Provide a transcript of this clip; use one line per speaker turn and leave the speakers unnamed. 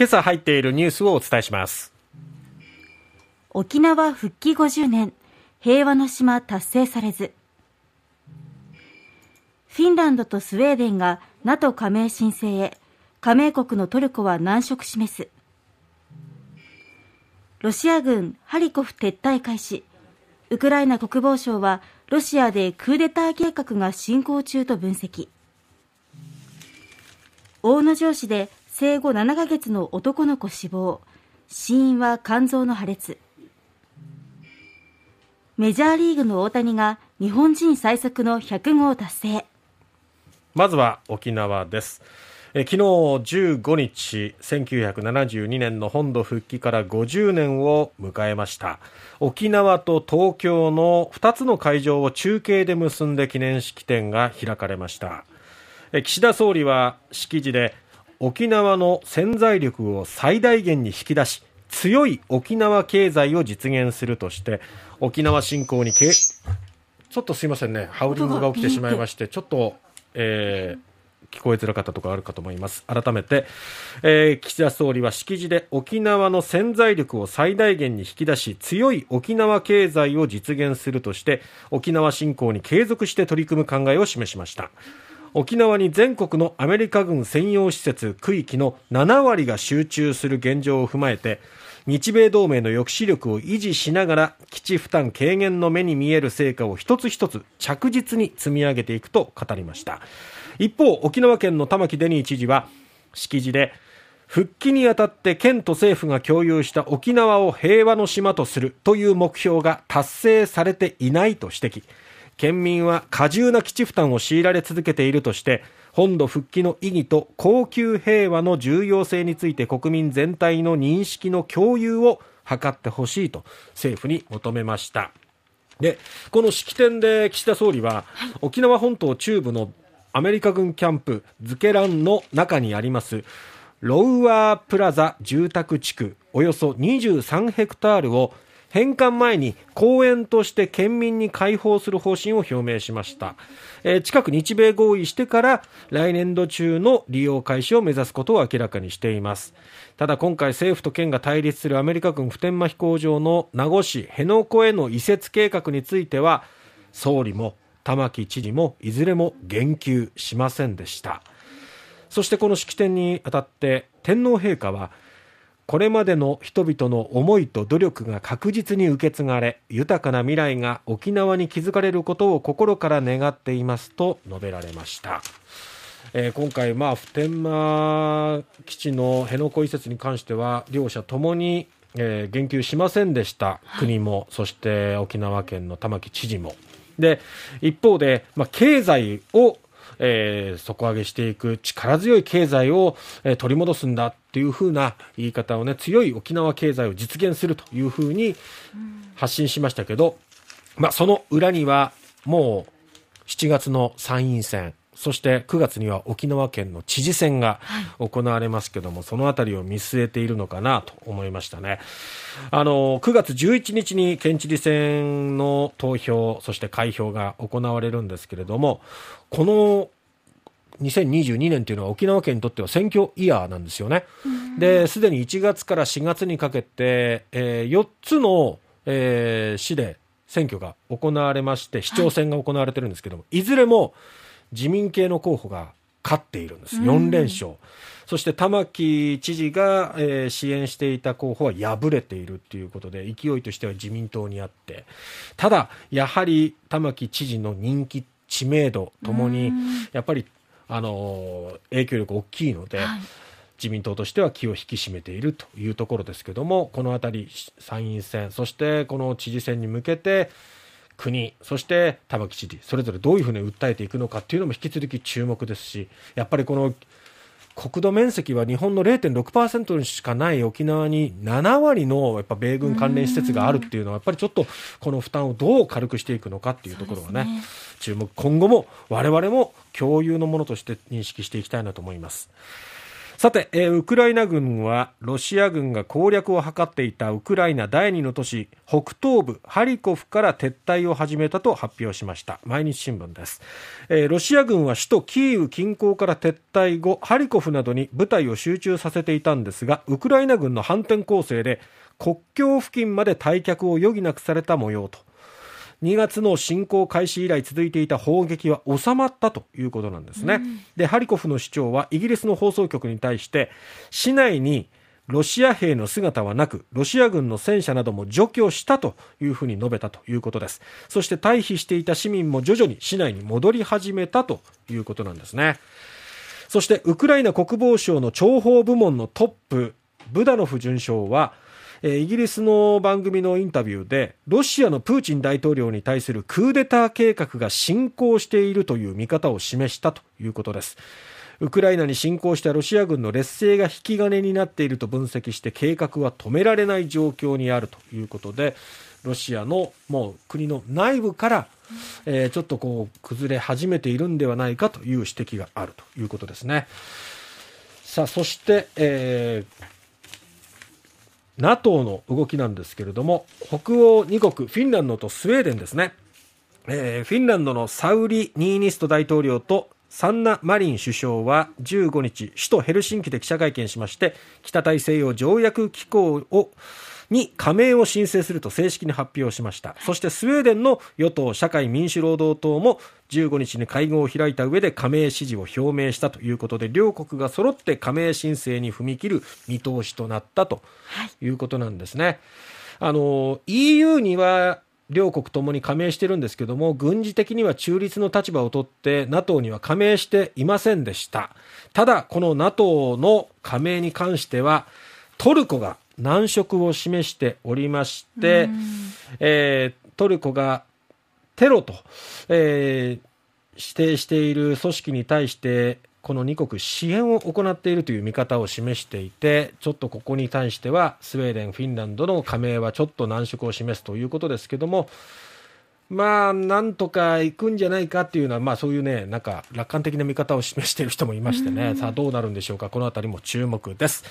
今朝入っているニュースをお伝えします。
沖縄復帰50年平和の島達成されず。フィンランドとスウェーデンが NATO 加盟申請へ加盟国のトルコは難色示す。ロシア軍ハリコフ撤退開始。ウクライナ国防省はロシアでクーデター計画が進行中と分析。大野城市で生後7ヶ月の男の子死亡。死因は肝臓の破裂。メジャーリーグの大谷が日本人最速の100号達成。
まずは沖縄です。え昨日15日1972年の本土復帰から50年を迎えました。沖縄と東京の2つの会場を中継で結んで記念式典が開かれました。え岸田総理は式辞で沖縄の潜在力を最大限に引き出し強い沖縄経済を実現するとして沖縄振興にけちょっとすいませんねハウリングが起きてしまいましてちょっと、えー、聞こえづらかったところあるかと思います。改めて、えー、岸田総理は式辞で沖縄の潜在力を最大限に引き出し強い沖縄経済を実現するとして沖縄振興に継続して取り組む考えを示しました沖縄に全国のアメリカ軍専用施設区域の7割が集中する現状を踏まえて日米同盟の抑止力を維持しながら基地負担軽減の目に見える成果を一つ一つ着実に積み上げていくと語りました。一方沖縄県の玉城デニー知事は式辞で復帰にあたって県と政府が共有した沖縄を平和の島とするという目標が達成されていないと指摘。県民は過重な基地負担を強いられ続けているとして本土復帰の意義と恒久平和の重要性について国民全体の認識の共有を図ってほしいと政府に求めました。でこの式典で岸田総理は、沖縄本島中部のアメリカ軍キャンプズケランの中にありますロウワープラザ住宅地区およそ23ヘクタールを返還前に公園として県民に開放する方針を表明しました、えー、近く日米合意してから来年度中の利用開始を目指すことを明らかにしています。ただ今回政府と県が対立するアメリカ軍普天間飛行場の名護市辺野古への移設計画については総理も玉城知事もいずれも言及しませんでした。そしてこの式典にあたって天皇陛下はこれまでの人々の思いと努力が確実に受け継がれ豊かな未来が沖縄に築かれることを心から願っていますと述べられました。えー、今回、まあ、普天間基地の辺野古移設に関しては両者ともに、えー、言及しませんでした、国もそして沖縄県の玉城知事も。で一方で、まあ、経済をえー、底上げしていく力強い経済を、えー、取り戻すんだというふうな言い方をね強い沖縄経済を実現するというふうに発信しましたけど、まあ、その裏にはもう7月の参院選そして9月には沖縄県の知事選が行われますけども、はい、そのあたりを見据えているのかなと思いましたね。あの、9月11日に県知事選の投票、そして開票が行われるんですけれども、この2022年というのは沖縄県にとっては選挙イヤーなんですよね。で、すでに1月から4月にかけて、えー、4つの、えー、市で選挙が行われまして、市長選が行われてるんですけども、はい、いずれも自民系の候補が勝っているんです、4連勝。そして玉城知事が、えー、支援していた候補は敗れているということで、勢いとしては自民党にあって、ただ、やはり玉城知事の人気、知名度ともに、やっぱり、あの影響力大きいので、はい。自民党としては気を引き締めているというところですけどもこの辺り参院選そしてこの知事選に向けて国、そして玉城知事、それぞれどういうふうに訴えていくのかっていうのも引き続き注目ですし、やっぱりこの国土面積は日本の0.6%にしかない沖縄に7割のやっぱ米軍関連施設があるっていうのは、やっぱりちょっとこの負担をどう軽くしていくのかっていうところがね、ね注目、今後も我々も共有のものとして認識していきたいなと思います。さて、えー、ウクライナ軍はロシア軍が攻略を図っていたウクライナ第二の都市北東部ハリコフから撤退を始めたと発表しました。毎日新聞です、えー、ロシア軍は首都キーウ近郊から撤退後ハリコフなどに部隊を集中させていたんですがウクライナ軍の反転攻勢で国境付近まで退却を余儀なくされた模様と。2月の侵攻開始以来続いていた砲撃は収まったということなんですね、うん、でハリコフの市長はイギリスの放送局に対して市内にロシア兵の姿はなくロシア軍の戦車なども除去したというふうに述べたということです。そして退避していた市民も徐々に市内に戻り始めたということなんですね。そしてウクライナ国防省の諜報部門のトップブダノフ准将はえイギリスの番組のインタビューでロシアのプーチン大統領に対するクーデター計画が進行しているという見方を示したということですウクライナに侵攻したロシア軍の劣勢が引き金になっていると分析して計画は止められない状況にあるということでロシアのもう国の内部から、え、ちょっとこう崩れ始めているんではないかという指摘があるということですね。さあそして、えー NATO の動きなんですけれども、北欧2国、フィンランドとスウェーデンですね。えー、フィンランドのサウリ・ニーニスト大統領とサンナ・マリン首相は15日、首都ヘルシンキで記者会見しまして、北大西洋条約機構をに加盟を申請すると正式に発表しました。そしてスウェーデンの与党社会民主労働党も15日に会合を開いた上で加盟支持を表明したということで、両国が揃って加盟申請に踏み切る見通しとなったということなんですね。あの、EU には両国ともに加盟してるんですけども、軍事的には中立の立場をとって NATO には加盟していませんでした。ただ、この NATO の加盟に関しては、トルコが難色を示しておりまして、えー、トルコがテロと、えー、指定している組織に対してこの2国支援を行っているという見方を示していてちょっとここに対してはスウェーデン、フィンランドの加盟はちょっと難色を示すということですけどもまあ、なんとか行くんじゃないかっていうのは、まあそういうね、なんか楽観的な見方を示している人もいましてね、さあどうなるんでしょうか、このあたりも注目です。